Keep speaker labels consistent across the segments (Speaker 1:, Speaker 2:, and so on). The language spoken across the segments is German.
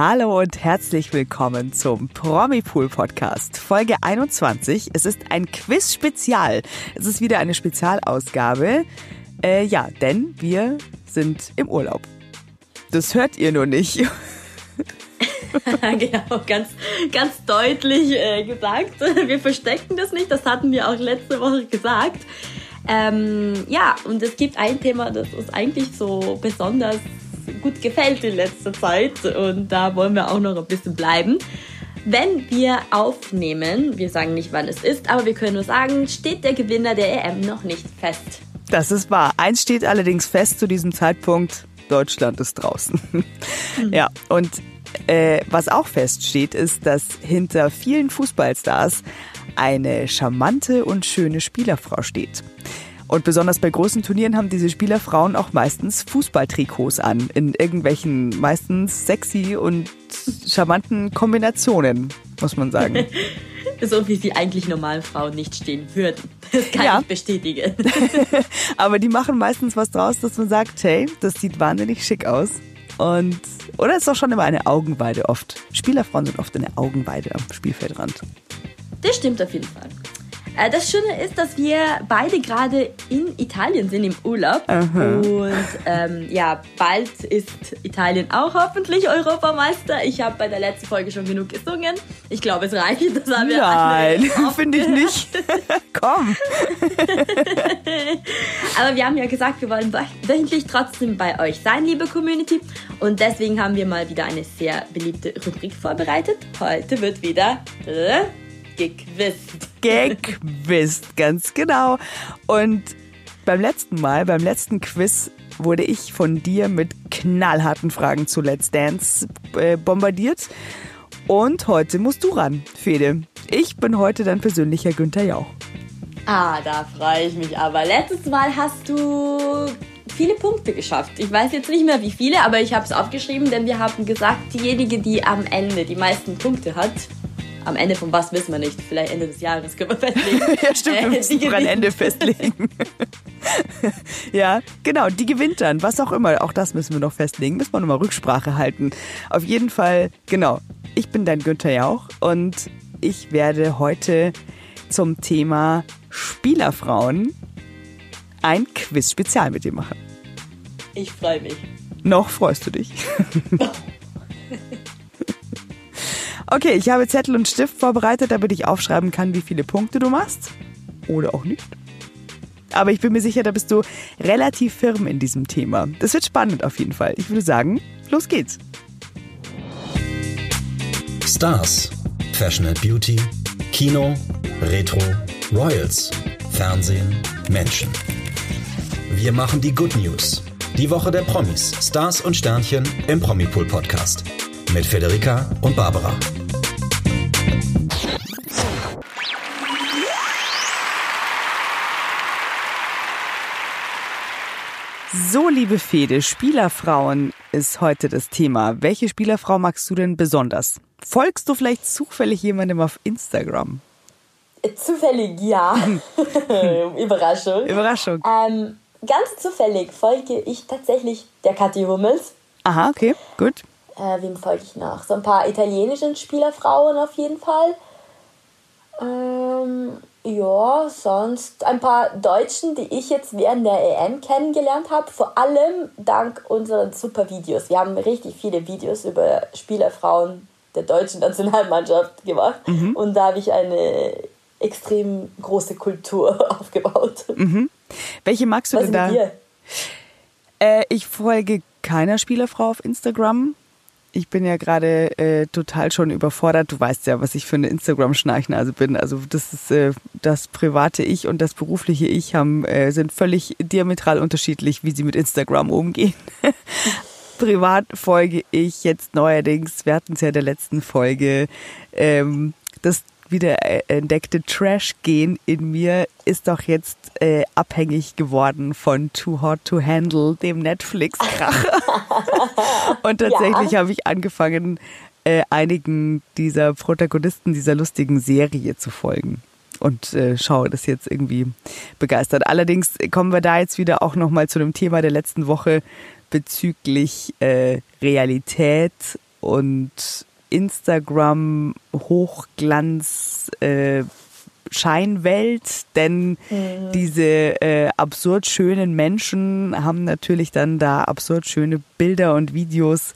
Speaker 1: Hallo und herzlich willkommen zum Promipool Podcast, Folge 21. Es ist ein Quiz-Spezial. Es ist wieder eine Spezialausgabe. Äh, ja, denn wir sind im Urlaub. Das hört ihr nur nicht.
Speaker 2: genau, ganz, ganz deutlich äh, gesagt. Wir verstecken das nicht, das hatten wir auch letzte Woche gesagt. Ähm, ja, und es gibt ein Thema, das uns eigentlich so besonders gut gefällt in letzter Zeit und da wollen wir auch noch ein bisschen bleiben. Wenn wir aufnehmen, wir sagen nicht, wann es ist, aber wir können nur sagen, steht der Gewinner der EM noch nicht fest.
Speaker 1: Das ist wahr. Eins steht allerdings fest zu diesem Zeitpunkt, Deutschland ist draußen. Mhm. Ja, und äh, was auch feststeht, ist, dass hinter vielen Fußballstars eine charmante und schöne Spielerfrau steht. Und besonders bei großen Turnieren haben diese Spielerfrauen auch meistens Fußballtrikots an, in irgendwelchen meistens sexy und charmanten Kombinationen, muss man sagen.
Speaker 2: so wie sie eigentlich normalen Frauen nicht stehen würden. Das kann ja. ich bestätigen.
Speaker 1: Aber die machen meistens was draus, dass man sagt, hey, das sieht wahnsinnig schick aus. Und, oder ist doch schon immer eine Augenweide oft. Spielerfrauen sind oft eine Augenweide am Spielfeldrand.
Speaker 2: Das stimmt auf jeden Fall. Äh, das Schöne ist, dass wir beide gerade in Italien sind im Urlaub. Aha. Und ähm, ja, bald ist Italien auch hoffentlich Europameister. Ich habe bei der letzten Folge schon genug gesungen. Ich glaube, es reicht. Das
Speaker 1: haben wir Nein, finde ich nicht. Komm.
Speaker 2: Aber wir haben ja gesagt, wir wollen wöchentlich trotzdem bei euch sein, liebe Community. Und deswegen haben wir mal wieder eine sehr beliebte Rubrik vorbereitet. Heute wird wieder gequizt.
Speaker 1: Gequizt, ganz genau. Und beim letzten Mal, beim letzten Quiz, wurde ich von dir mit knallharten Fragen zu Let's Dance äh, bombardiert. Und heute musst du ran, Fede. Ich bin heute dein persönlicher Günther Jauch.
Speaker 2: Ah, da freue ich mich aber. Letztes Mal hast du viele Punkte geschafft. Ich weiß jetzt nicht mehr wie viele, aber ich habe es aufgeschrieben, denn wir haben gesagt, diejenige, die am Ende die meisten Punkte hat, am Ende von was wissen wir nicht. Vielleicht Ende des Jahres können wir festlegen.
Speaker 1: ja, stimmt, wir müssen äh, ein Ende festlegen. ja, genau, die gewinnt dann. Was auch immer, auch das müssen wir noch festlegen. Müssen wir nochmal Rücksprache halten. Auf jeden Fall, genau. Ich bin dein Günther Jauch und ich werde heute zum Thema Spielerfrauen ein Quiz-Spezial mit dir machen.
Speaker 2: Ich freue mich.
Speaker 1: Noch freust du dich. Okay, ich habe Zettel und Stift vorbereitet, damit ich aufschreiben kann, wie viele Punkte du machst. Oder auch nicht. Aber ich bin mir sicher, da bist du relativ firm in diesem Thema. Das wird spannend auf jeden Fall. Ich würde sagen, los geht's.
Speaker 3: Stars, Fashion and Beauty, Kino, Retro, Royals, Fernsehen, Menschen. Wir machen die Good News. Die Woche der Promis, Stars und Sternchen im Promipool Podcast. Mit Federica und Barbara.
Speaker 1: So, liebe Fede, Spielerfrauen ist heute das Thema. Welche Spielerfrau magst du denn besonders? Folgst du vielleicht zufällig jemandem auf Instagram?
Speaker 2: Zufällig ja. Überraschung.
Speaker 1: Überraschung.
Speaker 2: Ähm, ganz zufällig folge ich tatsächlich der Kathi Hummels.
Speaker 1: Aha, okay, gut.
Speaker 2: Äh, wem folge ich noch? So ein paar italienischen Spielerfrauen auf jeden Fall. Ähm, ja, sonst ein paar Deutschen, die ich jetzt während der EM kennengelernt habe. Vor allem dank unseren super Videos. Wir haben richtig viele Videos über Spielerfrauen der deutschen Nationalmannschaft gemacht. Mhm. Und da habe ich eine extrem große Kultur aufgebaut.
Speaker 1: Mhm. Welche magst du Was denn da? Äh, ich folge keiner Spielerfrau auf Instagram ich bin ja gerade äh, total schon überfordert. Du weißt ja, was ich für eine Instagram-Schnarchnase bin. Also das ist äh, das private Ich und das berufliche Ich haben äh, sind völlig diametral unterschiedlich, wie sie mit Instagram umgehen. Privat folge ich jetzt neuerdings, wir hatten es ja in der letzten Folge, ähm, das wieder entdeckte Trash-Gen in mir ist doch jetzt äh, abhängig geworden von Too Hot to Handle, dem Netflix-Kracher. Und tatsächlich ja. habe ich angefangen, äh, einigen dieser Protagonisten dieser lustigen Serie zu folgen. Und äh, schaue das jetzt irgendwie begeistert. Allerdings kommen wir da jetzt wieder auch nochmal zu dem Thema der letzten Woche bezüglich äh, Realität und Instagram Hochglanz äh, Scheinwelt, denn mhm. diese äh, absurd schönen Menschen haben natürlich dann da absurd schöne Bilder und Videos,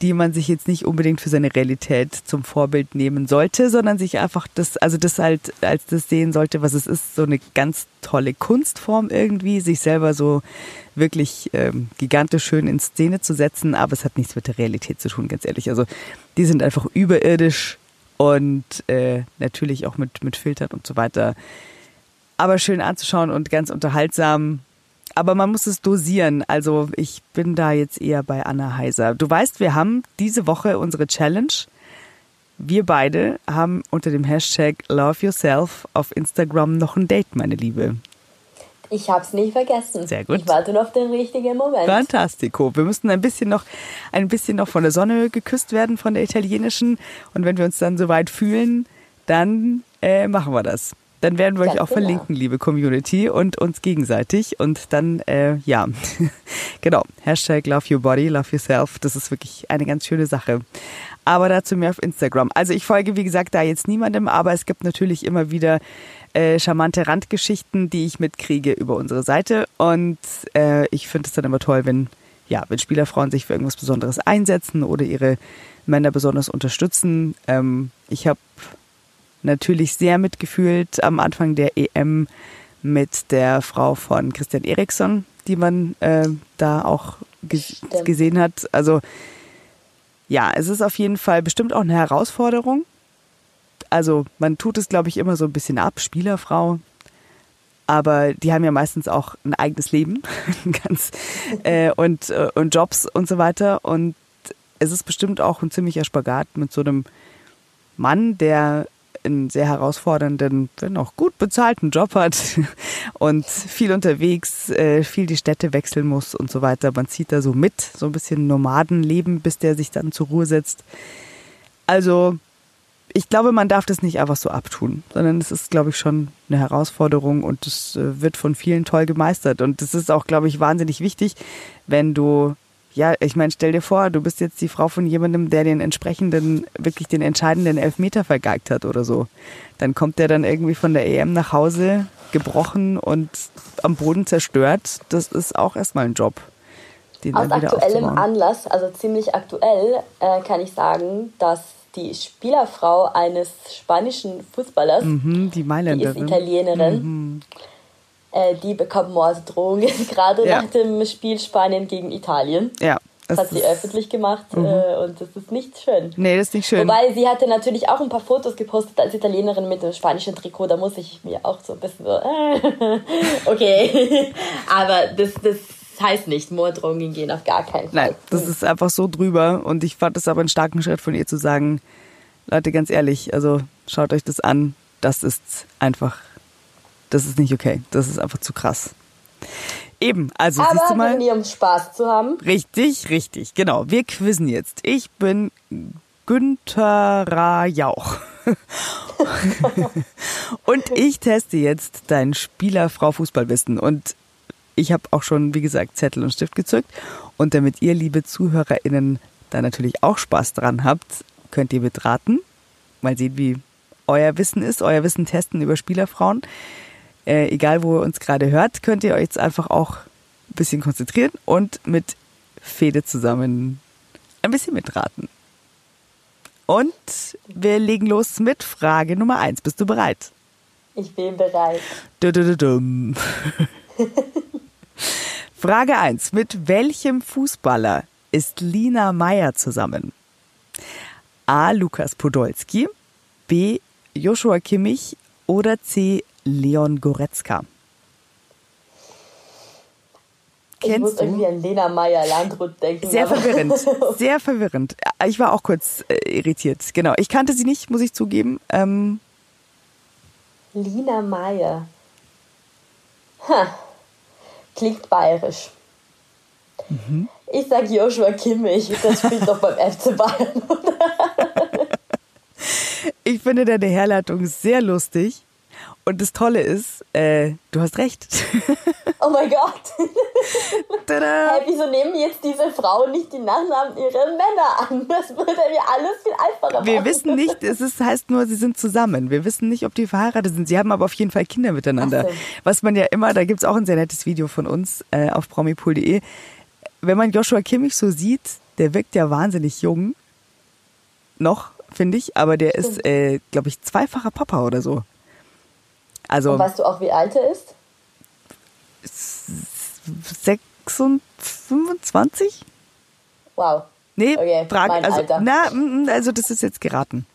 Speaker 1: die man sich jetzt nicht unbedingt für seine Realität zum Vorbild nehmen sollte, sondern sich einfach das, also das halt als das sehen sollte, was es ist, so eine ganz tolle Kunstform irgendwie, sich selber so wirklich ähm, gigantisch schön in Szene zu setzen, aber es hat nichts mit der Realität zu tun, ganz ehrlich. Also die sind einfach überirdisch und äh, natürlich auch mit, mit Filtern und so weiter. Aber schön anzuschauen und ganz unterhaltsam. Aber man muss es dosieren. Also ich bin da jetzt eher bei Anna Heiser. Du weißt, wir haben diese Woche unsere Challenge. Wir beide haben unter dem Hashtag Love Yourself auf Instagram noch ein Date, meine Liebe.
Speaker 2: Ich habe es nicht vergessen.
Speaker 1: Sehr gut.
Speaker 2: Ich warte noch auf den richtigen Moment.
Speaker 1: Fantastico. Wir müssen ein bisschen noch, ein bisschen noch von der Sonne geküsst werden, von der italienischen. Und wenn wir uns dann soweit fühlen, dann äh, machen wir das. Dann werden wir Ganz euch auch genau. verlinken, liebe Community, und uns gegenseitig. Und dann, äh, ja, genau, Hashtag Love Your Body, Love Yourself. Das ist wirklich eine ganz schöne Sache. Aber dazu mehr auf Instagram. Also ich folge, wie gesagt, da jetzt niemandem, aber es gibt natürlich immer wieder äh, charmante Randgeschichten, die ich mitkriege über unsere Seite. Und äh, ich finde es dann immer toll, wenn, ja, wenn Spielerfrauen sich für irgendwas Besonderes einsetzen oder ihre Männer besonders unterstützen. Ähm, ich habe natürlich sehr mitgefühlt am Anfang der EM mit der Frau von Christian Eriksson, die man äh, da auch ge gesehen hat. Also ja, es ist auf jeden Fall bestimmt auch eine Herausforderung also man tut es, glaube ich, immer so ein bisschen ab, Spielerfrau. Aber die haben ja meistens auch ein eigenes Leben ganz, äh, und, äh, und Jobs und so weiter. Und es ist bestimmt auch ein ziemlicher Spagat mit so einem Mann, der einen sehr herausfordernden, wenn auch gut bezahlten Job hat und viel unterwegs, äh, viel die Städte wechseln muss und so weiter. Man zieht da so mit, so ein bisschen Nomadenleben, bis der sich dann zur Ruhe setzt. Also ich glaube, man darf das nicht einfach so abtun, sondern es ist, glaube ich, schon eine Herausforderung und es äh, wird von vielen toll gemeistert. Und das ist auch, glaube ich, wahnsinnig wichtig, wenn du, ja, ich meine, stell dir vor, du bist jetzt die Frau von jemandem, der den entsprechenden, wirklich den entscheidenden Elfmeter vergeigt hat oder so. Dann kommt der dann irgendwie von der EM nach Hause, gebrochen und am Boden zerstört. Das ist auch erstmal ein Job.
Speaker 2: Aus aktuellem Anlass, also ziemlich aktuell, äh, kann ich sagen, dass die Spielerfrau eines spanischen Fußballers,
Speaker 1: mhm, die
Speaker 2: die ist Italienerin. Mhm. Äh, die bekommt Morddrohungen gerade ja. nach dem Spiel Spanien gegen Italien.
Speaker 1: Ja.
Speaker 2: Das hat sie öffentlich gemacht mhm. äh, und das ist nicht schön.
Speaker 1: Nee, das ist nicht schön.
Speaker 2: Wobei sie hatte natürlich auch ein paar Fotos gepostet als Italienerin mit dem spanischen Trikot. Da muss ich mir auch so ein bisschen so, äh, okay. Aber das, das heißt nicht, Morddrohungen gehen auf gar keinen
Speaker 1: Fall. Nein, das ist einfach so drüber und ich fand es aber einen starken Schritt von ihr zu sagen, Leute, ganz ehrlich, also schaut euch das an, das ist einfach, das ist nicht okay, das ist einfach zu krass. Eben, also
Speaker 2: aber
Speaker 1: siehst du mal.
Speaker 2: Aber hier, um Spaß zu haben.
Speaker 1: Richtig, richtig, genau. Wir quizzen jetzt. Ich bin Günther Jauch. und ich teste jetzt dein Spielerfrau Fußballwissen. Und ich habe auch schon, wie gesagt, Zettel und Stift gezückt. Und damit ihr, liebe ZuhörerInnen, da natürlich auch Spaß dran habt, könnt ihr mitraten. Mal sehen, wie euer Wissen ist, euer Wissen testen über Spielerfrauen. Äh, egal, wo ihr uns gerade hört, könnt ihr euch jetzt einfach auch ein bisschen konzentrieren und mit Fede zusammen ein bisschen mitraten. Und wir legen los mit Frage Nummer eins. Bist du bereit?
Speaker 2: Ich bin bereit.
Speaker 1: Du, du, du, Frage 1. Mit welchem Fußballer ist Lina Meyer zusammen? A. Lukas Podolski, B. Joshua Kimmich oder C. Leon Goretzka?
Speaker 2: Kennst ich muss du? irgendwie an Lena Meyer Landrut denken.
Speaker 1: Sehr verwirrend, sehr verwirrend. Ich war auch kurz äh, irritiert. Genau, ich kannte sie nicht, muss ich zugeben. Ähm
Speaker 2: Lina Meyer. Ha. Klingt bayerisch. Mhm. Ich sag Joshua Kimmich, das spielt doch beim FC Bayern,
Speaker 1: Ich finde deine Herleitung sehr lustig. Und das Tolle ist, äh, du hast recht.
Speaker 2: Oh mein Gott. Tada. Hey, wieso nehmen jetzt diese Frauen nicht die Nachnamen ihrer Männer an? Das würde mir alles viel einfacher machen.
Speaker 1: Wir wissen nicht, es ist, heißt nur, sie sind zusammen. Wir wissen nicht, ob die verheiratet sind. Sie haben aber auf jeden Fall Kinder miteinander. So. Was man ja immer, da gibt es auch ein sehr nettes Video von uns äh, auf promipool.de. Wenn man Joshua Kimmich so sieht, der wirkt ja wahnsinnig jung. Noch, finde ich. Aber der ist, äh, glaube ich, zweifacher Papa oder so.
Speaker 2: Also, Und weißt du auch, wie alt er ist?
Speaker 1: 25?
Speaker 2: Wow.
Speaker 1: Nee, okay, frag, also, Alter. Na, mm, mm, also das ist jetzt geraten.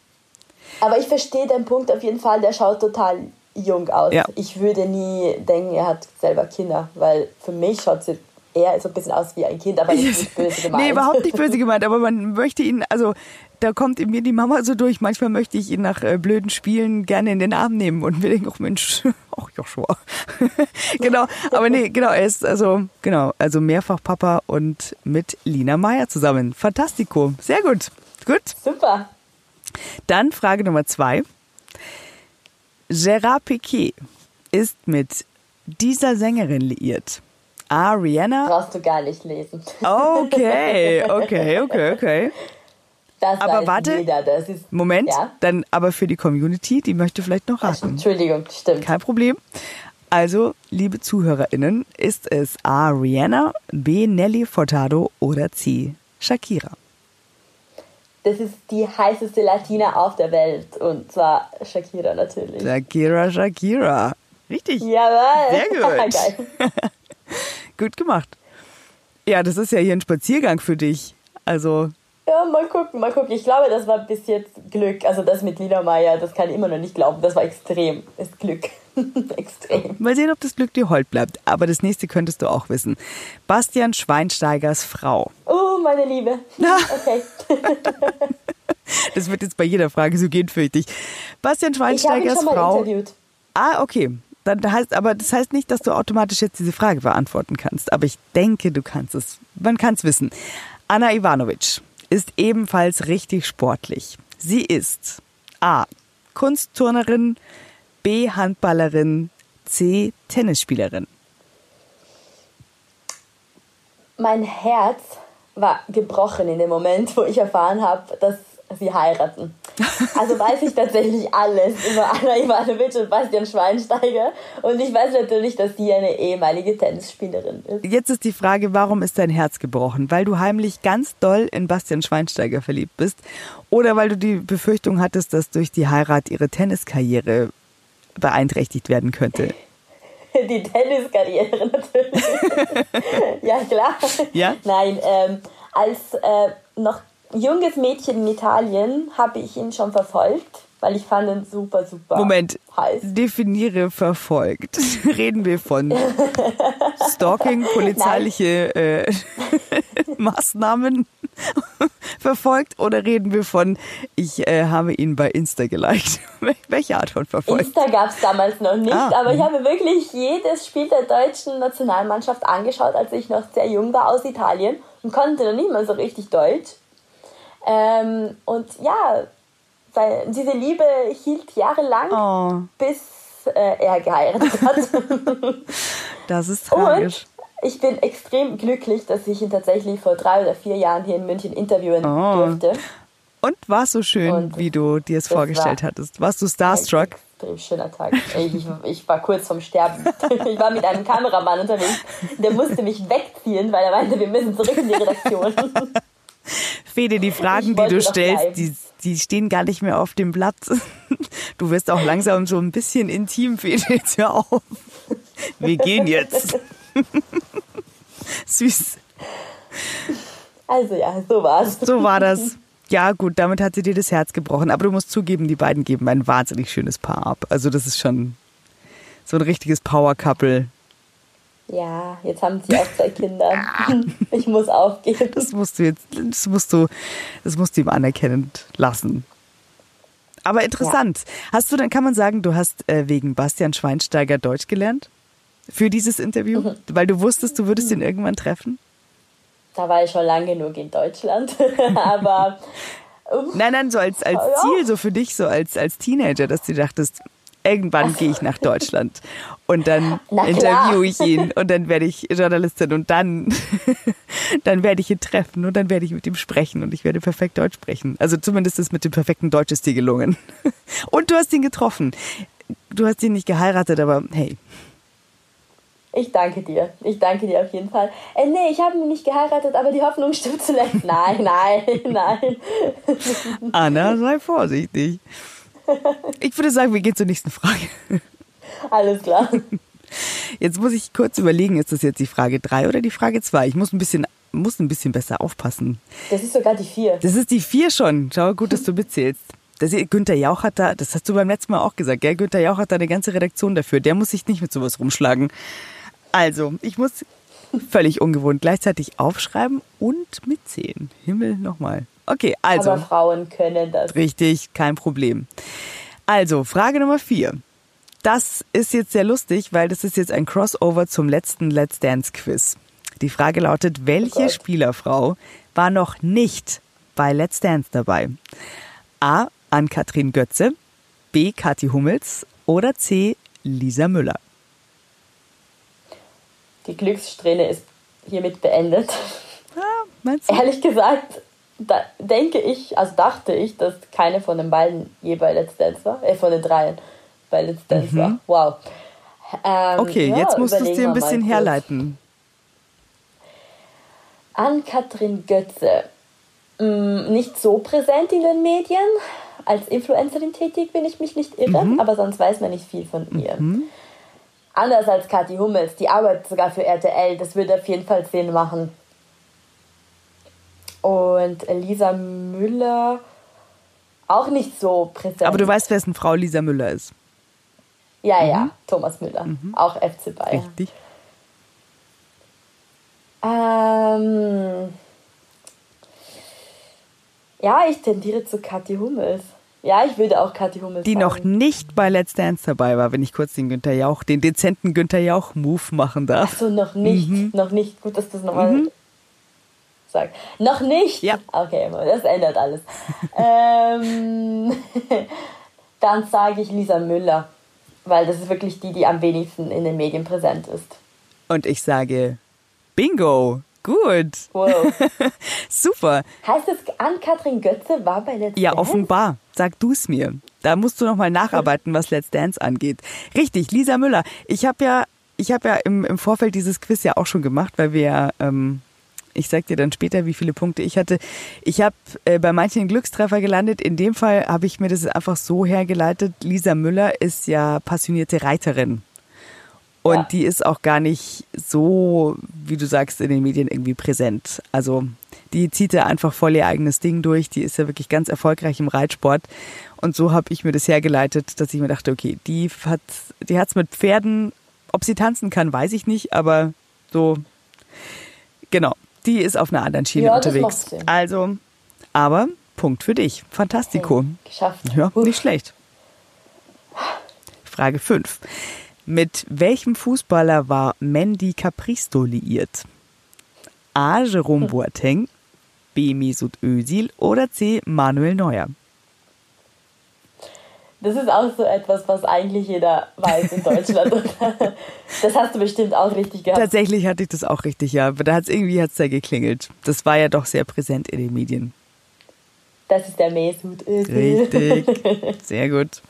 Speaker 2: Aber ich verstehe den Punkt auf jeden Fall, der schaut total jung aus. Ja. Ich würde nie denken, er hat selber Kinder, weil für mich schaut es eher so ein bisschen aus wie ein Kind, aber nicht böse gemeint.
Speaker 1: nee, überhaupt nicht böse gemeint, aber man möchte ihn, also da kommt in mir die Mama so durch. Manchmal möchte ich ihn nach äh, blöden Spielen gerne in den Arm nehmen und mir denken, ach Mensch, ach Joshua. genau, aber nee, genau, er ist also, genau, also mehrfach Papa und mit Lina Meyer zusammen. Fantastico. Sehr gut. Gut.
Speaker 2: Super.
Speaker 1: Dann Frage Nummer zwei. Gerard Piquet ist mit dieser Sängerin liiert. A. Rihanna.
Speaker 2: Brauchst du gar nicht lesen.
Speaker 1: Okay, okay, okay, okay.
Speaker 2: Das
Speaker 1: aber warte,
Speaker 2: jeder. Das ist,
Speaker 1: Moment, ja? dann aber für die Community, die möchte vielleicht noch raten.
Speaker 2: Entschuldigung, stimmt.
Speaker 1: Kein Problem. Also, liebe ZuhörerInnen, ist es A. Rihanna, B. Nelly Furtado oder C. Shakira?
Speaker 2: Das ist die heißeste Latina auf der Welt und zwar Shakira natürlich.
Speaker 1: Shakira, Shakira. Richtig.
Speaker 2: Jawohl.
Speaker 1: Sehr gut. gut gemacht. Ja, das ist ja hier ein Spaziergang für dich. Also
Speaker 2: ja, mal gucken, mal gucken. Ich glaube, das war bis jetzt Glück. Also das mit Lina Meyer, das kann ich immer noch nicht glauben. Das war extrem. Ist Glück. extrem.
Speaker 1: Mal sehen, ob das Glück dir hold bleibt. Aber das nächste könntest du auch wissen. Bastian Schweinsteigers Frau.
Speaker 2: Oh, meine Liebe. Okay.
Speaker 1: das wird jetzt bei jeder Frage so gehen, fürchte ich. Bastian Schweinsteigers ich schon Frau. Mal interviewt. Ah, okay. Dann heißt, aber das heißt nicht, dass du automatisch jetzt diese Frage beantworten kannst. Aber ich denke, du kannst es. Man kann es wissen. Anna Ivanovic ist ebenfalls richtig sportlich. Sie ist A. Kunstturnerin, B. Handballerin, C. Tennisspielerin.
Speaker 2: Mein Herz war gebrochen in dem Moment, wo ich erfahren habe, dass sie heiraten. Also weiß ich tatsächlich alles über Anna Ivanovic und Bastian Schweinsteiger. Und ich weiß natürlich, dass sie eine ehemalige Tennisspielerin ist.
Speaker 1: Jetzt ist die Frage, warum ist dein Herz gebrochen? Weil du heimlich ganz doll in Bastian Schweinsteiger verliebt bist? Oder weil du die Befürchtung hattest, dass durch die Heirat ihre Tenniskarriere beeinträchtigt werden könnte?
Speaker 2: Die Tenniskarriere natürlich. ja, klar.
Speaker 1: Ja?
Speaker 2: Nein, ähm, als äh, noch junges Mädchen in Italien habe ich ihn schon verfolgt, weil ich fand ihn super, super
Speaker 1: Moment,
Speaker 2: heiß.
Speaker 1: definiere verfolgt. Reden wir von Stalking, polizeiliche äh, Maßnahmen verfolgt oder reden wir von, ich äh, habe ihn bei Insta geliked? Welche Art von verfolgt?
Speaker 2: Insta gab es damals noch nicht, ah. aber ich habe wirklich jedes Spiel der deutschen Nationalmannschaft angeschaut, als ich noch sehr jung war aus Italien und konnte noch nicht mal so richtig Deutsch. Ähm, und ja, weil diese Liebe hielt jahrelang, oh. bis äh, er geheiratet hat.
Speaker 1: das ist tragisch.
Speaker 2: Und ich bin extrem glücklich, dass ich ihn tatsächlich vor drei oder vier Jahren hier in München interviewen oh. durfte.
Speaker 1: Und war es so schön, und wie du dir es vorgestellt war hattest? Warst du starstruck?
Speaker 2: Ein extrem schöner Tag. Ich, ich, war kurz vorm Sterben. Ich war mit einem Kameramann unterwegs. Der musste mich wegziehen, weil er meinte, wir müssen zurück in die Redaktion.
Speaker 1: Fede, die Fragen, die du stellst, die, die stehen gar nicht mehr auf dem Blatt. Du wirst auch langsam so ein bisschen intim, Fede, jetzt hör auf. Wir gehen jetzt. Süß.
Speaker 2: Also ja, so war's.
Speaker 1: So war das. Ja, gut, damit hat sie dir das Herz gebrochen. Aber du musst zugeben, die beiden geben ein wahnsinnig schönes Paar ab. Also das ist schon so ein richtiges Power-Couple.
Speaker 2: Ja, jetzt haben sie auch zwei Kinder. ich muss aufgeben.
Speaker 1: Das musst du jetzt, das musst du, das musst du ihm anerkennend lassen. Aber interessant. Ja. Hast du, dann kann man sagen, du hast äh, wegen Bastian Schweinsteiger Deutsch gelernt? Für dieses Interview? Mhm. Weil du wusstest, du würdest ihn irgendwann treffen?
Speaker 2: Da war ich schon lange genug in Deutschland. Aber.
Speaker 1: Nein, nein, so als, als. Ziel, so für dich, so als, als Teenager, dass du dachtest, Irgendwann gehe ich nach Deutschland und dann interviewe ich ihn und dann werde ich Journalistin und dann, dann werde ich ihn treffen und dann werde ich mit ihm sprechen und ich werde perfekt Deutsch sprechen. Also zumindest ist mit dem perfekten Deutsch ist dir gelungen. Und du hast ihn getroffen. Du hast ihn nicht geheiratet, aber hey.
Speaker 2: Ich danke dir. Ich danke dir auf jeden Fall. Äh, nee, ich habe ihn nicht geheiratet, aber die Hoffnung stirbt zuletzt. Nein, nein, nein.
Speaker 1: Anna, sei vorsichtig. Ich würde sagen, wir gehen zur nächsten Frage.
Speaker 2: Alles klar.
Speaker 1: Jetzt muss ich kurz überlegen, ist das jetzt die Frage 3 oder die Frage 2? Ich muss ein bisschen muss ein bisschen besser aufpassen.
Speaker 2: Das ist sogar die 4.
Speaker 1: Das ist die 4 schon. Schau, gut, dass du mitzählst. Das, Günther Jauch hat da, das hast du beim letzten Mal auch gesagt, gell? Günther Jauch hat da eine ganze Redaktion dafür. Der muss sich nicht mit sowas rumschlagen. Also, ich muss völlig ungewohnt gleichzeitig aufschreiben und mitzählen. Himmel nochmal. Okay, also.
Speaker 2: Aber Frauen können das.
Speaker 1: Richtig, kein Problem. Also, Frage Nummer vier. Das ist jetzt sehr lustig, weil das ist jetzt ein Crossover zum letzten Let's Dance Quiz. Die Frage lautet, welche oh Spielerfrau war noch nicht bei Let's Dance dabei? A. Ann-Kathrin Götze, B. Kathi Hummels oder C. Lisa Müller?
Speaker 2: Die Glückssträhne ist hiermit beendet. Ah, meinst du? Ehrlich gesagt, da denke ich, also dachte ich, dass keine von den beiden je bei Let's Dance war, äh, von den dreien bei Let's Dance mhm. war. Wow.
Speaker 1: Ähm, okay, ja, jetzt musst du es dir ein bisschen herleiten.
Speaker 2: Ann-Kathrin Götze, mh, mm, nicht so präsent in den Medien. Als Influencerin tätig, wenn ich mich nicht irre, mhm. aber sonst weiß man nicht viel von ihr. Mhm. Anders als Kathi Hummels, die arbeitet sogar für RTL, das würde auf jeden Fall Sinn machen. Und Lisa Müller auch nicht so präsent.
Speaker 1: Aber du weißt, wessen Frau Lisa Müller ist.
Speaker 2: Ja, mhm. ja, Thomas Müller, mhm. auch FC Bayern. Richtig. Ähm, ja, ich tendiere zu Kathi Hummels. Ja, ich würde auch Kathi Hummels
Speaker 1: Die sagen. noch nicht bei Let's Dance dabei war, wenn ich kurz den Günther Jauch, den dezenten Günther Jauch-Move machen darf.
Speaker 2: Achso, noch nicht. Mhm. Noch nicht. Gut, dass du das nochmal sagst. Noch nicht?
Speaker 1: Ja.
Speaker 2: Okay, das ändert alles. ähm, dann sage ich Lisa Müller, weil das ist wirklich die, die am wenigsten in den Medien präsent ist.
Speaker 1: Und ich sage Bingo! Gut. Wow. Super.
Speaker 2: Heißt es, Ann-Kathrin Götze war bei Let's Dance?
Speaker 1: Ja, offenbar. Sag du es mir. Da musst du nochmal nacharbeiten, was Let's Dance angeht. Richtig, Lisa Müller. Ich habe ja, ich hab ja im, im Vorfeld dieses Quiz ja auch schon gemacht, weil wir ja, ähm, ich sag dir dann später, wie viele Punkte ich hatte. Ich habe äh, bei manchen Glückstreffer gelandet. In dem Fall habe ich mir das einfach so hergeleitet. Lisa Müller ist ja passionierte Reiterin. Und ja. die ist auch gar nicht so, wie du sagst, in den Medien irgendwie präsent. Also die zieht ja einfach voll ihr eigenes Ding durch. Die ist ja wirklich ganz erfolgreich im Reitsport. Und so habe ich mir das hergeleitet, dass ich mir dachte, okay, die hat die hat's mit Pferden. Ob sie tanzen kann, weiß ich nicht, aber so, genau, die ist auf einer anderen Schiene ja, unterwegs. Also, aber Punkt für dich. Fantastico.
Speaker 2: Okay, geschafft.
Speaker 1: Ja, nicht schlecht. Frage 5. Mit welchem Fußballer war Mandy Capristo liiert? A. Jerome Boateng, B. Mesut Özil oder C. Manuel Neuer?
Speaker 2: Das ist auch so etwas, was eigentlich jeder weiß in Deutschland. das hast du bestimmt auch richtig gehabt.
Speaker 1: Tatsächlich hatte ich das auch richtig, ja. Aber da hat es irgendwie hat's da geklingelt. Das war ja doch sehr präsent in den Medien.
Speaker 2: Das ist der Mesut
Speaker 1: Özil. Richtig. Sehr gut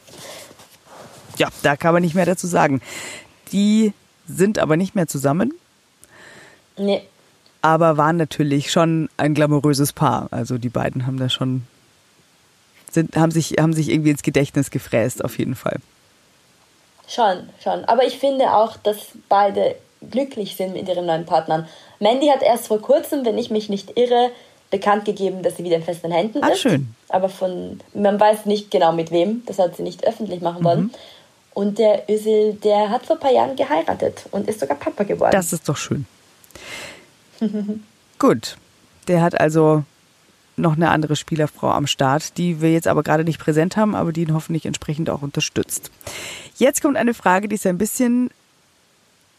Speaker 1: ja, da kann man nicht mehr dazu sagen. Die sind aber nicht mehr zusammen.
Speaker 2: Nee.
Speaker 1: Aber waren natürlich schon ein glamouröses Paar. Also die beiden haben da schon, sind, haben sich, haben sich irgendwie ins Gedächtnis gefräst, auf jeden Fall.
Speaker 2: Schon, schon. Aber ich finde auch, dass beide glücklich sind mit ihren neuen Partnern. Mandy hat erst vor kurzem, wenn ich mich nicht irre, bekannt gegeben, dass sie wieder in festen Händen
Speaker 1: Ach,
Speaker 2: ist.
Speaker 1: schön.
Speaker 2: Aber von, man weiß nicht genau mit wem. Das hat sie nicht öffentlich machen wollen. Mhm. Und der Özil, der hat vor ein paar Jahren geheiratet und ist sogar Papa geworden.
Speaker 1: Das ist doch schön. Gut. Der hat also noch eine andere Spielerfrau am Start, die wir jetzt aber gerade nicht präsent haben, aber die ihn hoffentlich entsprechend auch unterstützt. Jetzt kommt eine Frage, die ist ein bisschen,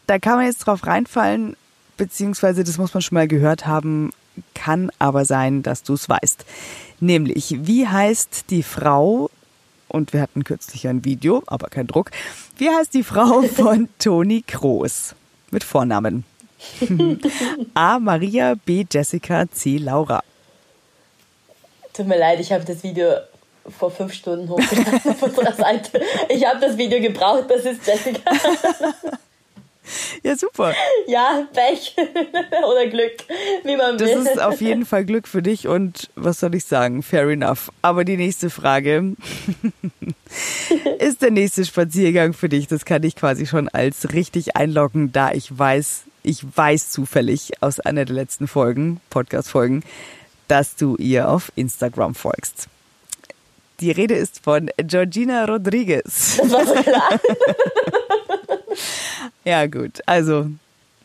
Speaker 1: da kann man jetzt drauf reinfallen, beziehungsweise das muss man schon mal gehört haben, kann aber sein, dass du es weißt. Nämlich, wie heißt die Frau, und wir hatten kürzlich ein Video, aber kein Druck. Wie heißt die Frau von Toni Kroos? Mit Vornamen. A. Maria, B. Jessica, C. Laura.
Speaker 2: Tut mir leid, ich habe das Video vor fünf Stunden hochgeladen auf unserer Seite. Ich habe das Video gebraucht, das ist Jessica.
Speaker 1: Ja, super.
Speaker 2: Ja, Pech oder Glück, wie man
Speaker 1: will.
Speaker 2: Das
Speaker 1: ist auf jeden Fall Glück für dich und was soll ich sagen? Fair enough. Aber die nächste Frage ist der nächste Spaziergang für dich. Das kann ich quasi schon als richtig einloggen, da ich weiß, ich weiß zufällig aus einer der letzten Folgen, Podcast-Folgen, dass du ihr auf Instagram folgst. Die Rede ist von Georgina Rodriguez.
Speaker 2: Das war so klar.
Speaker 1: ja, gut. Also,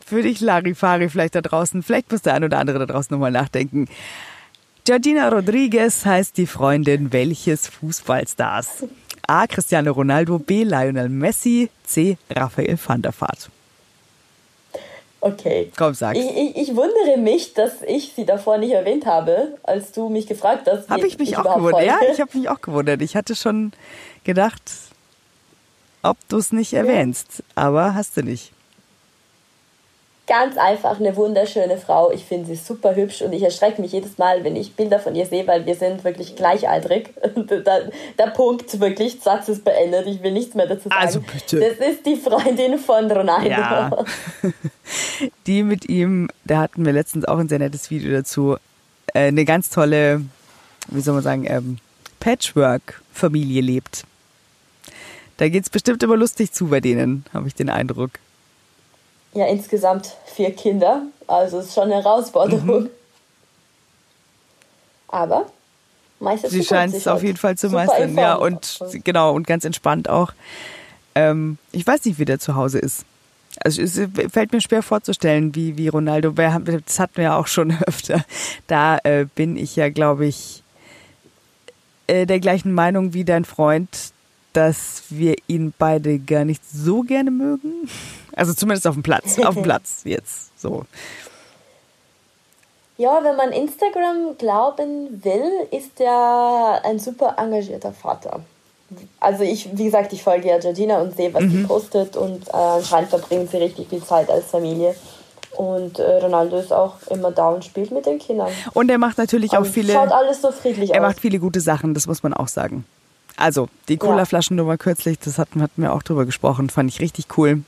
Speaker 1: für dich Larifari vielleicht da draußen, vielleicht muss der ein oder andere da draußen nochmal nachdenken. Georgina Rodriguez heißt die Freundin welches Fußballstars? A. Cristiano Ronaldo, B. Lionel Messi, C. Raphael van der Vaart.
Speaker 2: Okay.
Speaker 1: Komm, sag.
Speaker 2: Ich, ich, ich, wundere mich, dass ich sie davor nicht erwähnt habe, als du mich gefragt hast.
Speaker 1: Habe ich mich ich auch gewundert. Ja, ich habe mich auch gewundert. Ich hatte schon gedacht, ob du es nicht erwähnst, aber hast du nicht.
Speaker 2: Ganz einfach eine wunderschöne Frau. Ich finde sie super hübsch und ich erschrecke mich jedes Mal, wenn ich Bilder von ihr sehe, weil wir sind wirklich gleichaltrig. der, der Punkt wirklich, Satz ist beendet. Ich will nichts mehr dazu sagen.
Speaker 1: Also bitte.
Speaker 2: Das ist die Freundin von Ronaldo.
Speaker 1: Ja. Die mit ihm, da hatten wir letztens auch ein sehr nettes Video dazu, äh, eine ganz tolle, wie soll man sagen, ähm, Patchwork-Familie lebt. Da geht es bestimmt immer lustig zu bei denen, habe ich den Eindruck.
Speaker 2: Ja, insgesamt vier Kinder, also ist schon eine Herausforderung. Mhm. Aber meistens
Speaker 1: Sie scheint es auf jeden Fall zu meistern, ja, und genau, und ganz entspannt auch. Ähm, ich weiß nicht, wie der zu Hause ist. Also es fällt mir schwer vorzustellen, wie, wie Ronaldo, das hatten wir ja auch schon öfter. Da äh, bin ich ja, glaube ich, äh, der gleichen Meinung wie dein Freund, dass wir ihn beide gar nicht so gerne mögen. Also zumindest auf dem Platz, auf dem Platz jetzt so.
Speaker 2: Ja, wenn man Instagram glauben will, ist er ein super engagierter Vater. Also ich, wie gesagt, ich folge ja Georgina und sehe, was mhm. sie postet und äh, anscheinend verbringen sie richtig viel Zeit als Familie. Und äh, Ronaldo ist auch immer da und spielt mit den Kindern.
Speaker 1: Und er macht natürlich auch viele.
Speaker 2: Schaut alles so friedlich
Speaker 1: er
Speaker 2: aus.
Speaker 1: Er macht viele gute Sachen, das muss man auch sagen. Also, die Cola-Flaschennummer kürzlich, das hatten, hatten wir auch drüber gesprochen, fand ich richtig cool.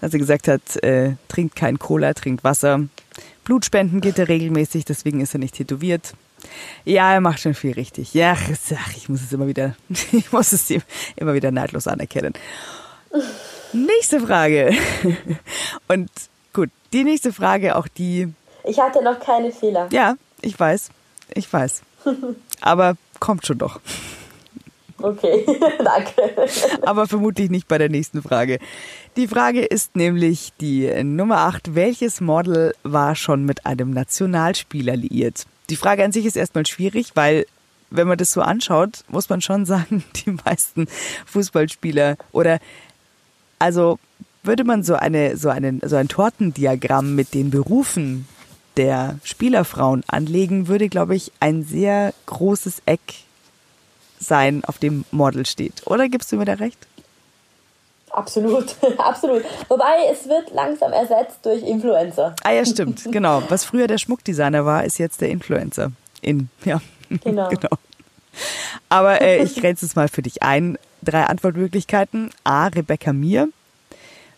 Speaker 1: Dass er gesagt hat, äh, trinkt kein Cola, trinkt Wasser. Blutspenden geht er regelmäßig, deswegen ist er nicht tätowiert. Ja, er macht schon viel richtig. Ja, ich muss es immer wieder, ich muss es immer wieder neidlos anerkennen. Nächste Frage. Und gut, die nächste Frage, auch die.
Speaker 2: Ich hatte noch keine Fehler.
Speaker 1: Ja, ich weiß. Ich weiß. Aber kommt schon doch.
Speaker 2: Okay, danke.
Speaker 1: Aber vermutlich nicht bei der nächsten Frage. Die Frage ist nämlich die Nummer 8. Welches Model war schon mit einem Nationalspieler liiert? Die Frage an sich ist erstmal schwierig, weil wenn man das so anschaut, muss man schon sagen, die meisten Fußballspieler oder also würde man so eine so einen so ein Tortendiagramm mit den Berufen der Spielerfrauen anlegen, würde glaube ich ein sehr großes Eck sein, auf dem Model steht. Oder gibst du mir da recht?
Speaker 2: Absolut, absolut. Wobei es wird langsam ersetzt durch Influencer.
Speaker 1: Ah ja, stimmt, genau. Was früher der Schmuckdesigner war, ist jetzt der Influencer. In, ja.
Speaker 2: Genau. genau.
Speaker 1: Aber äh, ich grenze es mal für dich ein. Drei Antwortmöglichkeiten. A. Rebecca Mir.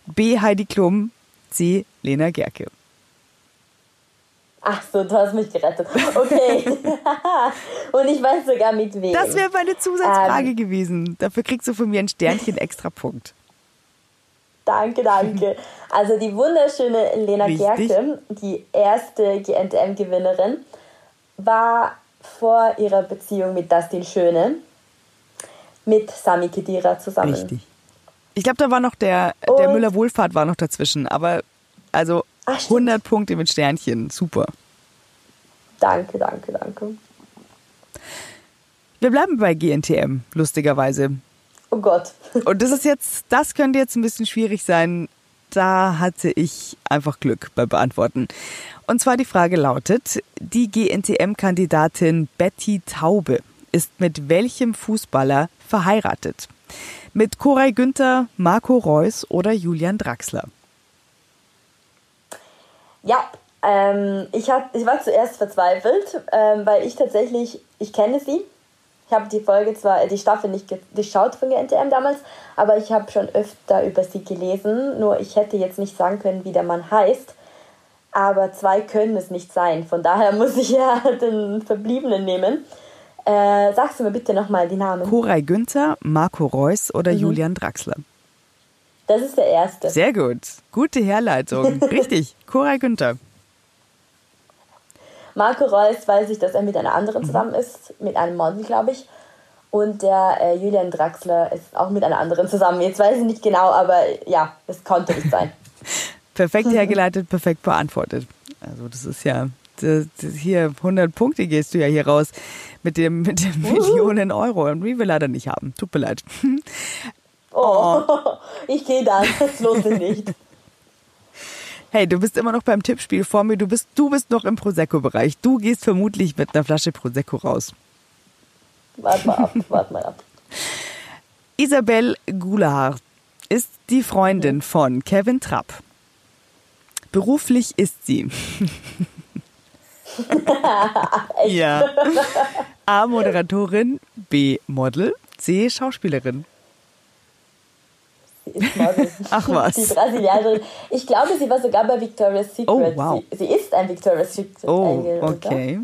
Speaker 1: B. Heidi Klum. C. Lena Gerke.
Speaker 2: Ach so, du hast mich gerettet. Okay. Und ich weiß sogar mit wem.
Speaker 1: Das wäre meine Zusatzfrage ähm, gewesen. Dafür kriegst du von mir ein Sternchen extra Punkt.
Speaker 2: Danke, danke. Also die wunderschöne Lena Richtig. Gerke, die erste GNTM-Gewinnerin, war vor ihrer Beziehung mit Dustin Schöne mit Sami Kedira zusammen.
Speaker 1: Richtig. Ich glaube, da war noch der, der Müller Wohlfahrt war noch dazwischen, aber also Ach, 100 Punkte mit Sternchen, super.
Speaker 2: Danke, danke, danke.
Speaker 1: Wir bleiben bei GNTM, lustigerweise.
Speaker 2: Oh Gott.
Speaker 1: Und das ist jetzt, das könnte jetzt ein bisschen schwierig sein. Da hatte ich einfach Glück beim Beantworten. Und zwar die Frage lautet, die GNTM-Kandidatin Betty Taube ist mit welchem Fußballer verheiratet. Mit Koray Günther, Marco Reus oder Julian Draxler?
Speaker 2: Ja, ähm, ich, hab, ich war zuerst verzweifelt, ähm, weil ich tatsächlich, ich kenne sie. Ich habe die Folge zwar, die Staffel nicht geschaut von der NTM damals, aber ich habe schon öfter über sie gelesen. Nur ich hätte jetzt nicht sagen können, wie der Mann heißt. Aber zwei können es nicht sein. Von daher muss ich ja den Verbliebenen nehmen. Äh, sagst du mir bitte nochmal die Namen?
Speaker 1: Koray Günther, Marco Reus oder mhm. Julian Draxler?
Speaker 2: Das ist der erste.
Speaker 1: Sehr gut. Gute Herleitung. Richtig. Koray Günther.
Speaker 2: Marco Reus weiß ich, dass er mit einer anderen mhm. zusammen ist, mit einem Model, glaube ich. Und der äh, Julian Draxler ist auch mit einer anderen zusammen. Jetzt weiß ich nicht genau, aber ja, es konnte nicht sein.
Speaker 1: perfekt hergeleitet, perfekt beantwortet. Also das ist ja das, das hier 100 Punkte gehst du ja hier raus mit dem mit den Millionen Euro und die wir leider nicht haben. Tut mir leid.
Speaker 2: Oh, oh. ich gehe dann. Das lohnt sich nicht.
Speaker 1: Hey, du bist immer noch beim Tippspiel vor mir. Du bist, du bist noch im Prosecco-Bereich. Du gehst vermutlich mit einer Flasche Prosecco raus.
Speaker 2: Warte mal ab, warte mal ab.
Speaker 1: Isabelle Goulart ist die Freundin von Kevin Trapp. Beruflich ist sie. ja. A. Moderatorin, B. Model, C. Schauspielerin
Speaker 2: ist Model.
Speaker 1: Ach was.
Speaker 2: Die Brasilianerin. Ich glaube, sie war sogar bei Victoria's Secret.
Speaker 1: Oh, wow.
Speaker 2: sie, sie ist ein Victoria's Secret
Speaker 1: Oh, okay.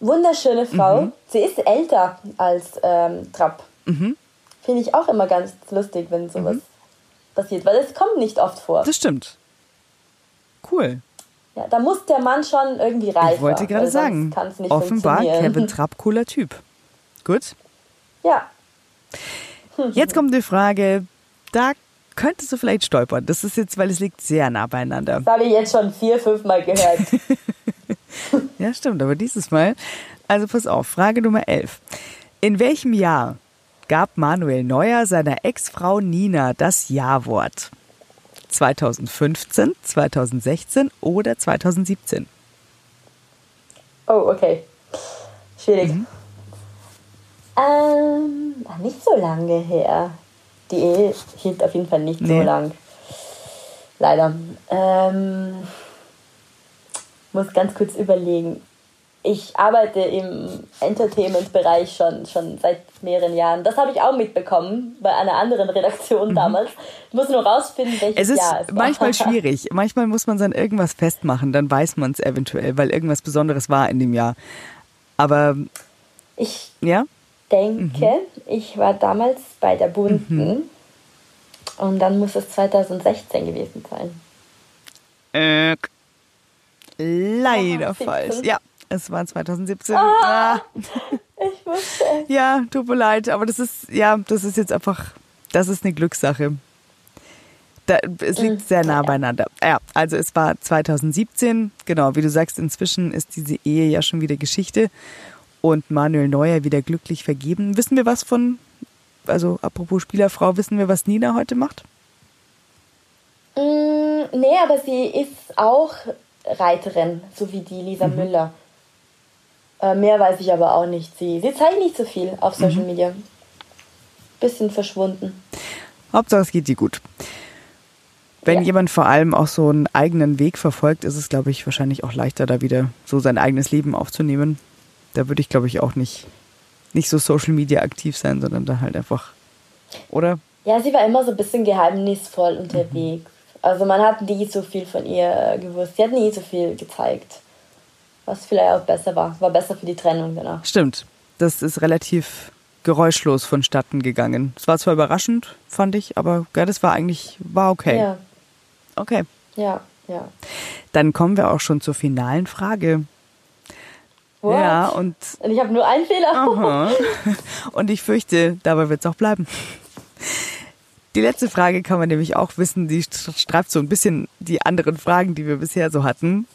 Speaker 2: Wunderschöne Frau. Mhm. Sie ist älter als ähm, Trapp. Mhm. Finde ich auch immer ganz lustig, wenn sowas mhm. passiert, weil es kommt nicht oft vor.
Speaker 1: Das stimmt. Cool.
Speaker 2: Ja, da muss der Mann schon irgendwie reifen.
Speaker 1: Ich wollte gerade sagen, offenbar Kevin Trapp cooler Typ. Gut.
Speaker 2: Ja.
Speaker 1: Jetzt kommt die Frage, da könntest du vielleicht stolpern. Das ist jetzt, weil es liegt sehr nah beieinander.
Speaker 2: Das habe ich jetzt schon vier, fünf Mal gehört.
Speaker 1: ja, stimmt, aber dieses Mal. Also pass auf, Frage Nummer 11. In welchem Jahr gab Manuel Neuer seiner Ex-Frau Nina das Ja-Wort? 2015, 2016 oder 2017?
Speaker 2: Oh, okay. Schwierig. Mhm. Ähm, nicht so lange her die Ehe hielt auf jeden Fall nicht nee. so lang. Leider. Ähm, muss ganz kurz überlegen. Ich arbeite im Entertainment-Bereich schon, schon seit mehreren Jahren. Das habe ich auch mitbekommen bei einer anderen Redaktion mhm. damals. Ich muss nur rausfinden, welches
Speaker 1: es ist
Speaker 2: Jahr
Speaker 1: es war. manchmal schwierig. Manchmal muss man dann irgendwas festmachen, dann weiß man es eventuell, weil irgendwas Besonderes war in dem Jahr. Aber
Speaker 2: ich,
Speaker 1: ja?
Speaker 2: Denke, mhm. ich war damals bei der Bunten mhm. und dann muss es 2016 gewesen sein.
Speaker 1: Äh, leider falsch. Ja, es war 2017.
Speaker 2: Ah, ah. Ich wusste.
Speaker 1: Ja, tut mir leid, aber das ist, ja, das ist jetzt einfach, das ist eine Glückssache. Da, es liegt mhm. sehr nah beieinander. Ja, also es war 2017, genau, wie du sagst, inzwischen ist diese Ehe ja schon wieder Geschichte und Manuel Neuer wieder glücklich vergeben. Wissen wir was von, also apropos Spielerfrau, wissen wir, was Nina heute macht?
Speaker 2: Mm, nee, aber sie ist auch Reiterin, so wie die Lisa mhm. Müller. Äh, mehr weiß ich aber auch nicht. Sie, sie zeigt nicht so viel auf Social mhm. Media. Bisschen verschwunden.
Speaker 1: Hauptsache es geht ihr gut. Wenn ja. jemand vor allem auch so einen eigenen Weg verfolgt, ist es, glaube ich, wahrscheinlich auch leichter, da wieder so sein eigenes Leben aufzunehmen da würde ich, glaube ich, auch nicht, nicht so Social Media aktiv sein, sondern da halt einfach, oder?
Speaker 2: Ja, sie war immer so ein bisschen geheimnisvoll unterwegs. Mhm. Also man hat nie so viel von ihr gewusst. Sie hat nie so viel gezeigt. Was vielleicht auch besser war. War besser für die Trennung danach.
Speaker 1: Stimmt. Das ist relativ geräuschlos vonstatten gegangen. Es war zwar überraschend, fand ich, aber ja, das war eigentlich, war okay.
Speaker 2: Ja.
Speaker 1: Okay.
Speaker 2: Ja, ja.
Speaker 1: Dann kommen wir auch schon zur finalen Frage.
Speaker 2: What? Ja, und, und ich habe nur einen Fehler.
Speaker 1: Aha. Und ich fürchte, dabei wird es auch bleiben. Die letzte Frage kann man nämlich auch wissen, die streift so ein bisschen die anderen Fragen, die wir bisher so hatten.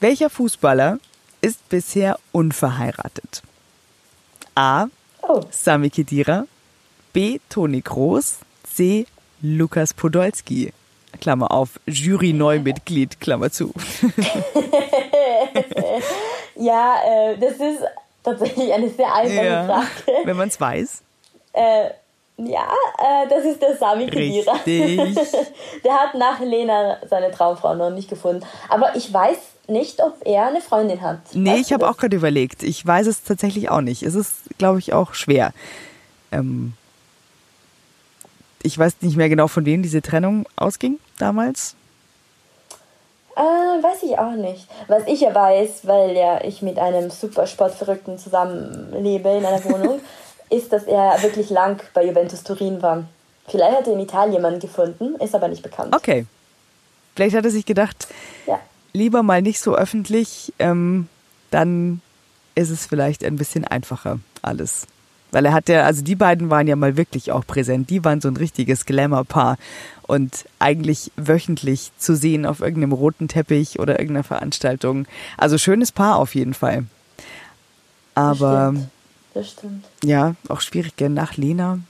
Speaker 1: Welcher Fußballer ist bisher unverheiratet? A. Oh. Sami Khedira. B. Toni Groß. C. Lukas Podolski. Klammer auf, Jury-Neumitglied, Klammer zu.
Speaker 2: ja, äh, das ist tatsächlich eine sehr einfache ja, Frage.
Speaker 1: Wenn man es weiß.
Speaker 2: Äh, ja, äh, das ist der Sami Khedira.
Speaker 1: Richtig.
Speaker 2: der hat nach Lena seine Traumfrau noch nicht gefunden. Aber ich weiß nicht, ob er eine Freundin hat.
Speaker 1: Nee, weißt ich habe auch gerade überlegt. Ich weiß es tatsächlich auch nicht. Es ist, glaube ich, auch schwer. Ähm, ich weiß nicht mehr genau, von wem diese Trennung ausging damals.
Speaker 2: Weiß ich auch nicht. Was ich ja weiß, weil ja ich mit einem super Sportverrückten zusammenlebe in einer Wohnung, ist, dass er wirklich lang bei Juventus Turin war. Vielleicht hat er in Italien jemanden gefunden, ist aber nicht bekannt.
Speaker 1: Okay. Vielleicht hat er sich gedacht, ja. lieber mal nicht so öffentlich, ähm, dann ist es vielleicht ein bisschen einfacher alles. Weil er hat ja, also die beiden waren ja mal wirklich auch präsent. Die waren so ein richtiges Glamour-Paar und eigentlich wöchentlich zu sehen auf irgendeinem roten Teppich oder irgendeiner Veranstaltung. Also schönes Paar auf jeden Fall. Aber
Speaker 2: das stimmt.
Speaker 1: Ja, auch schwierig, gell? Nach Lena.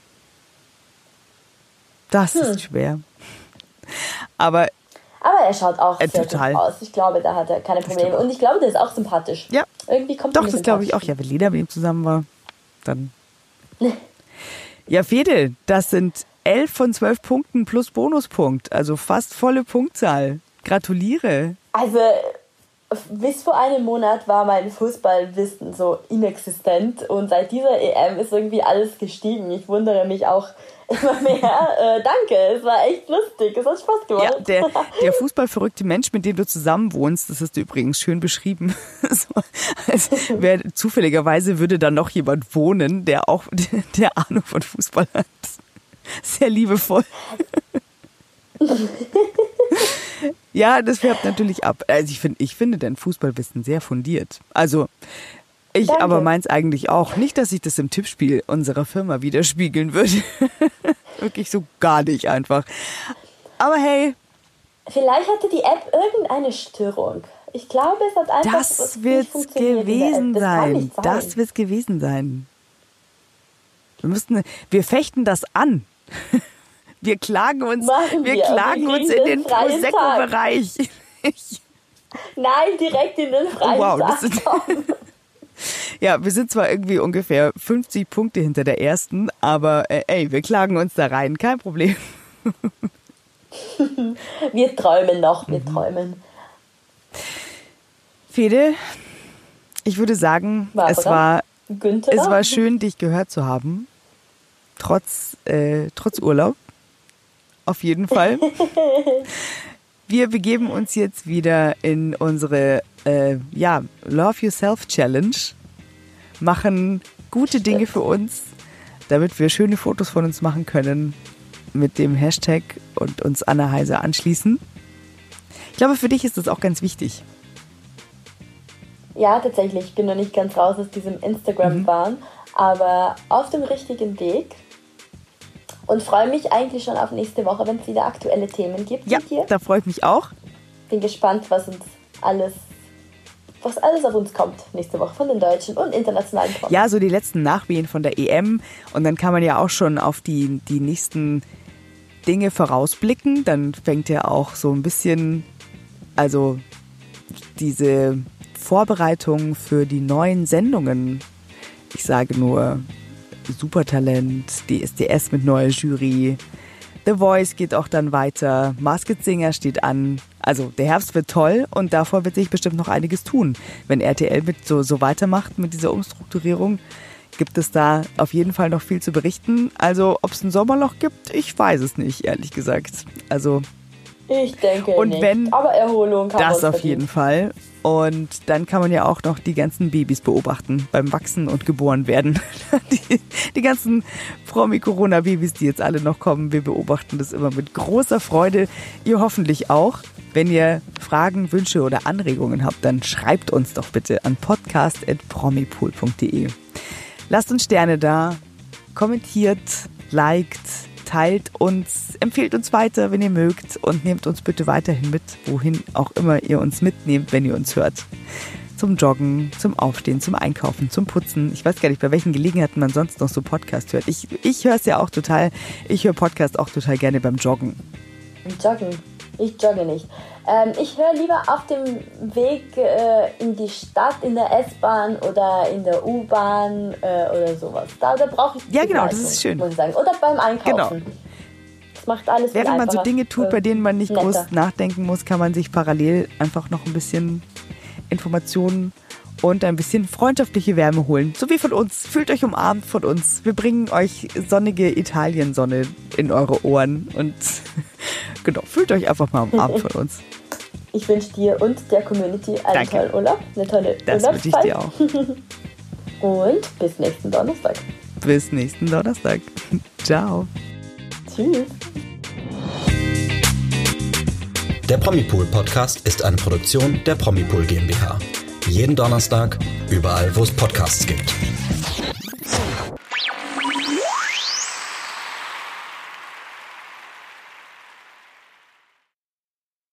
Speaker 1: Das hm. ist schwer. Aber.
Speaker 2: Aber er schaut auch äh, sehr total. gut aus. Ich glaube, da hat er keine Probleme. Und ich glaube, der ist auch sympathisch.
Speaker 1: Ja.
Speaker 2: Irgendwie kommt
Speaker 1: Doch, das glaube ich auch. Ja, wenn Lena mit ihm zusammen war, dann. ja, Fede, das sind elf von zwölf Punkten plus Bonuspunkt. Also fast volle Punktzahl. Gratuliere.
Speaker 2: Also bis vor einem Monat war mein Fußballwissen so inexistent und seit dieser EM ist irgendwie alles gestiegen. Ich wundere mich auch immer mehr. äh, danke, es war echt lustig, es hat Spaß gemacht.
Speaker 1: Ja, der, der fußballverrückte Mensch, mit dem du zusammen wohnst, das hast du übrigens schön beschrieben. so, als wär, zufälligerweise würde da noch jemand wohnen, der auch der Ahnung von Fußball hat. Sehr liebevoll. Ja, das färbt natürlich ab. Also ich, find, ich finde dein Fußballwissen sehr fundiert. Also ich Danke. aber meins eigentlich auch. Nicht, dass ich das im Tippspiel unserer Firma widerspiegeln würde. Wirklich so gar nicht einfach. Aber hey.
Speaker 2: Vielleicht hatte die App irgendeine Störung. Ich glaube, es hat einfach
Speaker 1: das wird gewesen das sein. sein. Das wird gewesen sein. Wir müssten, wir fechten das an. Wir klagen uns, wir, wir klagen uns in den Prosecco-Bereich.
Speaker 2: Nein, direkt in den freien oh, wow, das
Speaker 1: Ja, wir sind zwar irgendwie ungefähr 50 Punkte hinter der ersten, aber äh, ey, wir klagen uns da rein, kein Problem.
Speaker 2: wir träumen noch, wir mhm. träumen.
Speaker 1: Fede, ich würde sagen, es war, es war schön, dich gehört zu haben, trotz, äh, trotz Urlaub auf jeden Fall. Wir begeben uns jetzt wieder in unsere äh, ja, Love Yourself Challenge, machen gute Dinge für uns, damit wir schöne Fotos von uns machen können mit dem Hashtag und uns Anna Heise anschließen. Ich glaube, für dich ist das auch ganz wichtig.
Speaker 2: Ja, tatsächlich. Ich bin noch nicht ganz raus aus diesem Instagram-Bahn, mhm. aber auf dem richtigen Weg und freue mich eigentlich schon auf nächste Woche, wenn es wieder aktuelle Themen gibt.
Speaker 1: Ja, da freue ich mich auch.
Speaker 2: Bin gespannt, was uns alles was alles auf uns kommt nächste Woche von den deutschen und internationalen
Speaker 1: Promis. Ja, so die letzten Nachwehen von der EM und dann kann man ja auch schon auf die, die nächsten Dinge vorausblicken. Dann fängt ja auch so ein bisschen, also diese Vorbereitung für die neuen Sendungen, ich sage nur Supertalent, DSDS mit neuer Jury. The Voice geht auch dann weiter. Masked Singer steht an. Also der Herbst wird toll und davor wird sich bestimmt noch einiges tun. Wenn RTL mit so, so weitermacht mit dieser Umstrukturierung, gibt es da auf jeden Fall noch viel zu berichten. Also ob es ein Sommerloch gibt, ich weiß es nicht, ehrlich gesagt. Also
Speaker 2: ich denke
Speaker 1: und
Speaker 2: nicht.
Speaker 1: Wenn,
Speaker 2: Aber Erholung
Speaker 1: kann Das auf jeden Fall. Und dann kann man ja auch noch die ganzen Babys beobachten beim Wachsen und geboren werden. Die, die ganzen Promi-Corona-Babys, die jetzt alle noch kommen, wir beobachten das immer mit großer Freude. Ihr hoffentlich auch. Wenn ihr Fragen, Wünsche oder Anregungen habt, dann schreibt uns doch bitte an podcast.promipool.de. Lasst uns Sterne da, kommentiert, liked, teilt uns, empfehlt uns weiter, wenn ihr mögt und nehmt uns bitte weiterhin mit, wohin auch immer ihr uns mitnehmt, wenn ihr uns hört. Zum Joggen, zum Aufstehen, zum Einkaufen, zum Putzen. Ich weiß gar nicht, bei welchen Gelegenheiten man sonst noch so Podcast hört. Ich, ich höre es ja auch total, ich höre Podcast auch total gerne beim Joggen.
Speaker 2: Joggen? Ich jogge nicht. Ähm, ich höre lieber auf dem Weg äh, in die Stadt, in der S-Bahn oder in der U-Bahn äh, oder sowas. Da, da brauche ich
Speaker 1: Ja, genau, das ist schön.
Speaker 2: Muss ich sagen. Oder beim Einkaufen.
Speaker 1: Genau.
Speaker 2: Das macht alles
Speaker 1: Während man so Dinge tut, bei denen man nicht netter. groß nachdenken muss, kann man sich parallel einfach noch ein bisschen Informationen und ein bisschen freundschaftliche Wärme holen. So wie von uns. Fühlt euch umarmt von uns. Wir bringen euch sonnige Italiensonne in eure Ohren und genau, fühlt euch einfach mal umarmt von uns.
Speaker 2: Ich wünsche dir und der Community einen Danke. tollen Urlaub, eine tolle
Speaker 1: Das wünsche ich dir auch.
Speaker 2: und bis nächsten Donnerstag.
Speaker 1: Bis nächsten Donnerstag. Ciao.
Speaker 2: Tschüss.
Speaker 3: Der Promipool Podcast ist eine Produktion der Promipool GmbH. Jeden Donnerstag, überall, wo es Podcasts gibt.